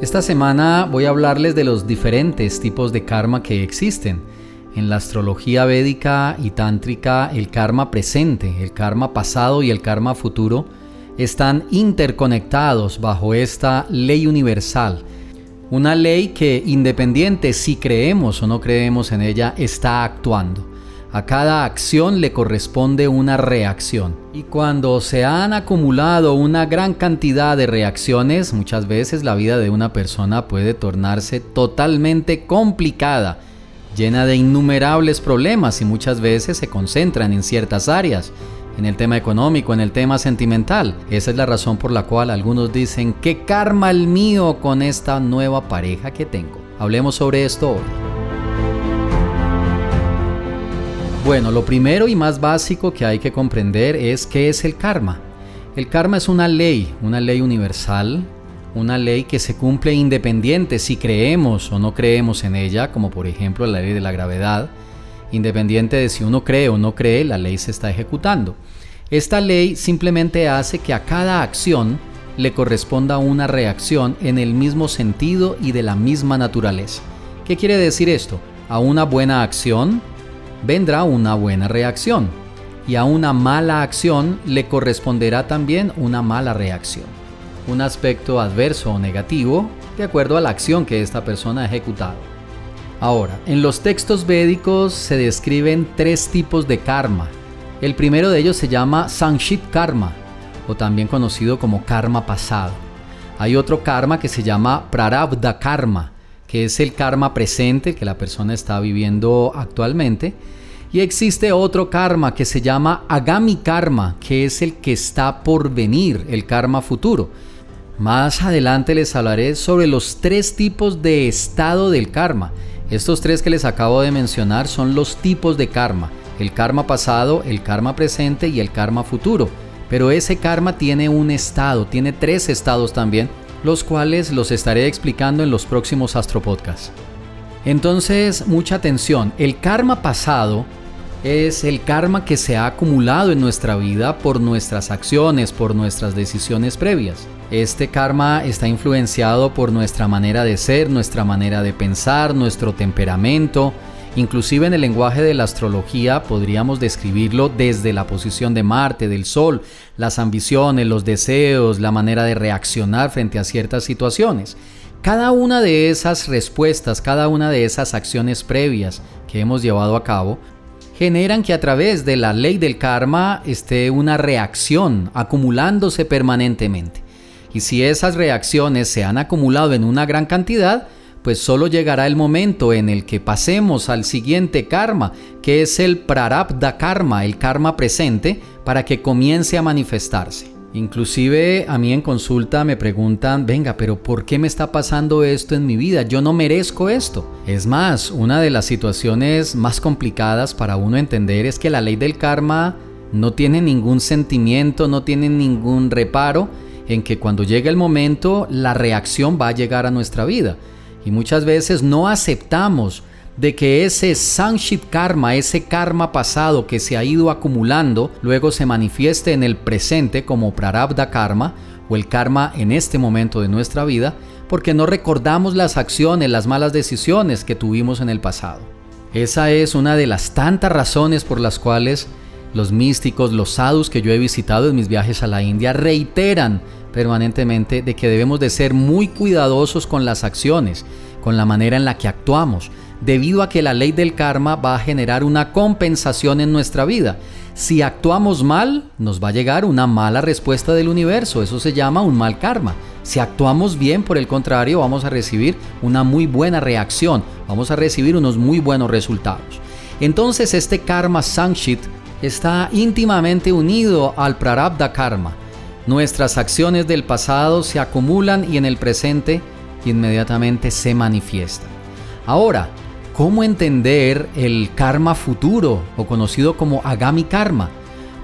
Esta semana voy a hablarles de los diferentes tipos de karma que existen. En la astrología védica y tántrica, el karma presente, el karma pasado y el karma futuro están interconectados bajo esta ley universal. Una ley que, independiente si creemos o no creemos en ella, está actuando. A cada acción le corresponde una reacción. Y cuando se han acumulado una gran cantidad de reacciones, muchas veces la vida de una persona puede tornarse totalmente complicada, llena de innumerables problemas y muchas veces se concentran en ciertas áreas, en el tema económico, en el tema sentimental. Esa es la razón por la cual algunos dicen, ¿qué karma el mío con esta nueva pareja que tengo? Hablemos sobre esto hoy. Bueno, lo primero y más básico que hay que comprender es qué es el karma. El karma es una ley, una ley universal, una ley que se cumple independiente si creemos o no creemos en ella, como por ejemplo la ley de la gravedad. Independiente de si uno cree o no cree, la ley se está ejecutando. Esta ley simplemente hace que a cada acción le corresponda una reacción en el mismo sentido y de la misma naturaleza. ¿Qué quiere decir esto? A una buena acción vendrá una buena reacción y a una mala acción le corresponderá también una mala reacción. Un aspecto adverso o negativo de acuerdo a la acción que esta persona ha ejecutado. Ahora, en los textos védicos se describen tres tipos de karma. El primero de ellos se llama Sanshit Karma, o también conocido como karma pasado. Hay otro karma que se llama Prarabdha Karma, que es el karma presente que la persona está viviendo actualmente. Y existe otro karma que se llama Agami Karma, que es el que está por venir, el karma futuro. Más adelante les hablaré sobre los tres tipos de estado del karma. Estos tres que les acabo de mencionar son los tipos de karma. El karma pasado, el karma presente y el karma futuro. Pero ese karma tiene un estado, tiene tres estados también los cuales los estaré explicando en los próximos Astropodcasts. Entonces, mucha atención, el karma pasado es el karma que se ha acumulado en nuestra vida por nuestras acciones, por nuestras decisiones previas. Este karma está influenciado por nuestra manera de ser, nuestra manera de pensar, nuestro temperamento, Inclusive en el lenguaje de la astrología podríamos describirlo desde la posición de Marte, del Sol, las ambiciones, los deseos, la manera de reaccionar frente a ciertas situaciones. Cada una de esas respuestas, cada una de esas acciones previas que hemos llevado a cabo, generan que a través de la ley del karma esté una reacción acumulándose permanentemente. Y si esas reacciones se han acumulado en una gran cantidad, pues solo llegará el momento en el que pasemos al siguiente karma, que es el prarabdha karma, el karma presente, para que comience a manifestarse. Inclusive a mí en consulta me preguntan, venga, pero ¿por qué me está pasando esto en mi vida? Yo no merezco esto. Es más, una de las situaciones más complicadas para uno entender es que la ley del karma no tiene ningún sentimiento, no tiene ningún reparo en que cuando llegue el momento la reacción va a llegar a nuestra vida. Y muchas veces no aceptamos de que ese Sanshit Karma, ese karma pasado que se ha ido acumulando, luego se manifieste en el presente como Prarabdha Karma o el karma en este momento de nuestra vida, porque no recordamos las acciones, las malas decisiones que tuvimos en el pasado. Esa es una de las tantas razones por las cuales los místicos, los sadhus que yo he visitado en mis viajes a la India reiteran permanentemente de que debemos de ser muy cuidadosos con las acciones, con la manera en la que actuamos, debido a que la ley del karma va a generar una compensación en nuestra vida. Si actuamos mal, nos va a llegar una mala respuesta del universo, eso se llama un mal karma. Si actuamos bien, por el contrario, vamos a recibir una muy buena reacción, vamos a recibir unos muy buenos resultados. Entonces este karma sanchit está íntimamente unido al prarabdha karma, Nuestras acciones del pasado se acumulan y en el presente inmediatamente se manifiestan. Ahora, ¿cómo entender el karma futuro o conocido como agami karma?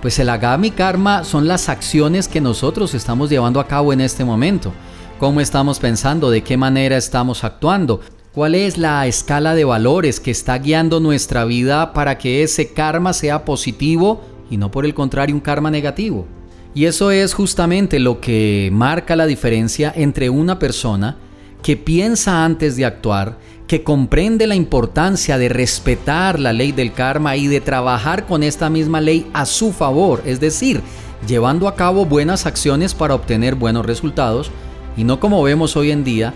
Pues el agami karma son las acciones que nosotros estamos llevando a cabo en este momento. ¿Cómo estamos pensando? ¿De qué manera estamos actuando? ¿Cuál es la escala de valores que está guiando nuestra vida para que ese karma sea positivo y no por el contrario un karma negativo? Y eso es justamente lo que marca la diferencia entre una persona que piensa antes de actuar, que comprende la importancia de respetar la ley del karma y de trabajar con esta misma ley a su favor, es decir, llevando a cabo buenas acciones para obtener buenos resultados, y no como vemos hoy en día,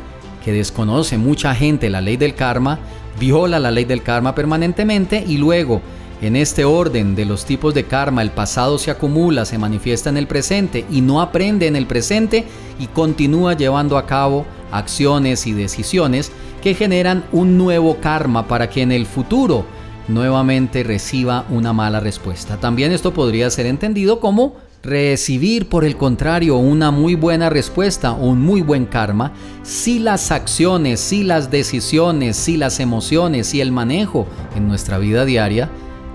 que desconoce mucha gente la ley del karma, viola la ley del karma permanentemente y luego, en este orden de los tipos de karma, el pasado se acumula, se manifiesta en el presente y no aprende en el presente y continúa llevando a cabo acciones y decisiones que generan un nuevo karma para que en el futuro nuevamente reciba una mala respuesta. También esto podría ser entendido como recibir por el contrario una muy buena respuesta o un muy buen karma si las acciones, si las decisiones, si las emociones, si el manejo en nuestra vida diaria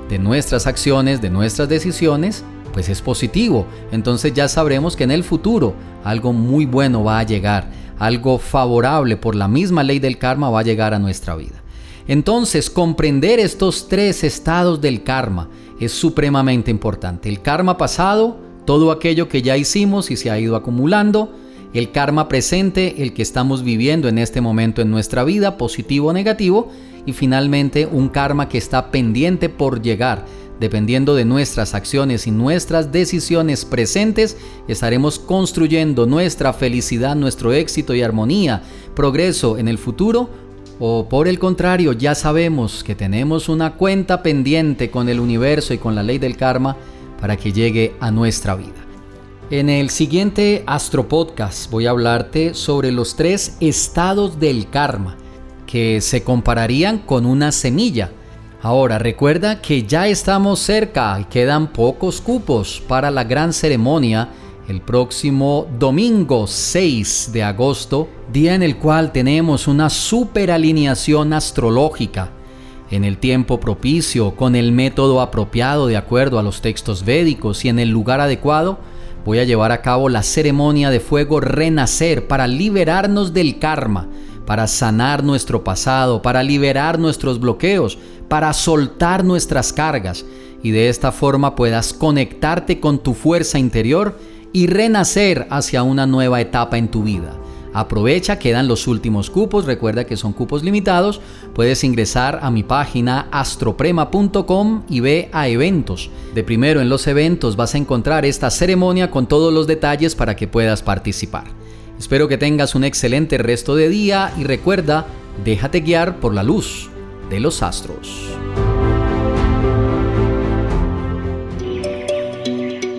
de nuestras acciones, de nuestras decisiones, pues es positivo. Entonces ya sabremos que en el futuro algo muy bueno va a llegar, algo favorable por la misma ley del karma va a llegar a nuestra vida. Entonces comprender estos tres estados del karma es supremamente importante. El karma pasado, todo aquello que ya hicimos y se ha ido acumulando, el karma presente, el que estamos viviendo en este momento en nuestra vida, positivo o negativo, y finalmente un karma que está pendiente por llegar. Dependiendo de nuestras acciones y nuestras decisiones presentes, estaremos construyendo nuestra felicidad, nuestro éxito y armonía, progreso en el futuro o por el contrario, ya sabemos que tenemos una cuenta pendiente con el universo y con la ley del karma para que llegue a nuestra vida. En el siguiente Astro Podcast voy a hablarte sobre los tres estados del karma que se compararían con una semilla. Ahora recuerda que ya estamos cerca y quedan pocos cupos para la gran ceremonia el próximo domingo 6 de agosto, día en el cual tenemos una super alineación astrológica en el tiempo propicio, con el método apropiado de acuerdo a los textos védicos y en el lugar adecuado, voy a llevar a cabo la ceremonia de fuego renacer para liberarnos del karma para sanar nuestro pasado, para liberar nuestros bloqueos, para soltar nuestras cargas y de esta forma puedas conectarte con tu fuerza interior y renacer hacia una nueva etapa en tu vida. Aprovecha, quedan los últimos cupos, recuerda que son cupos limitados, puedes ingresar a mi página astroprema.com y ve a eventos. De primero en los eventos vas a encontrar esta ceremonia con todos los detalles para que puedas participar. Espero que tengas un excelente resto de día y recuerda, déjate guiar por la luz de los astros.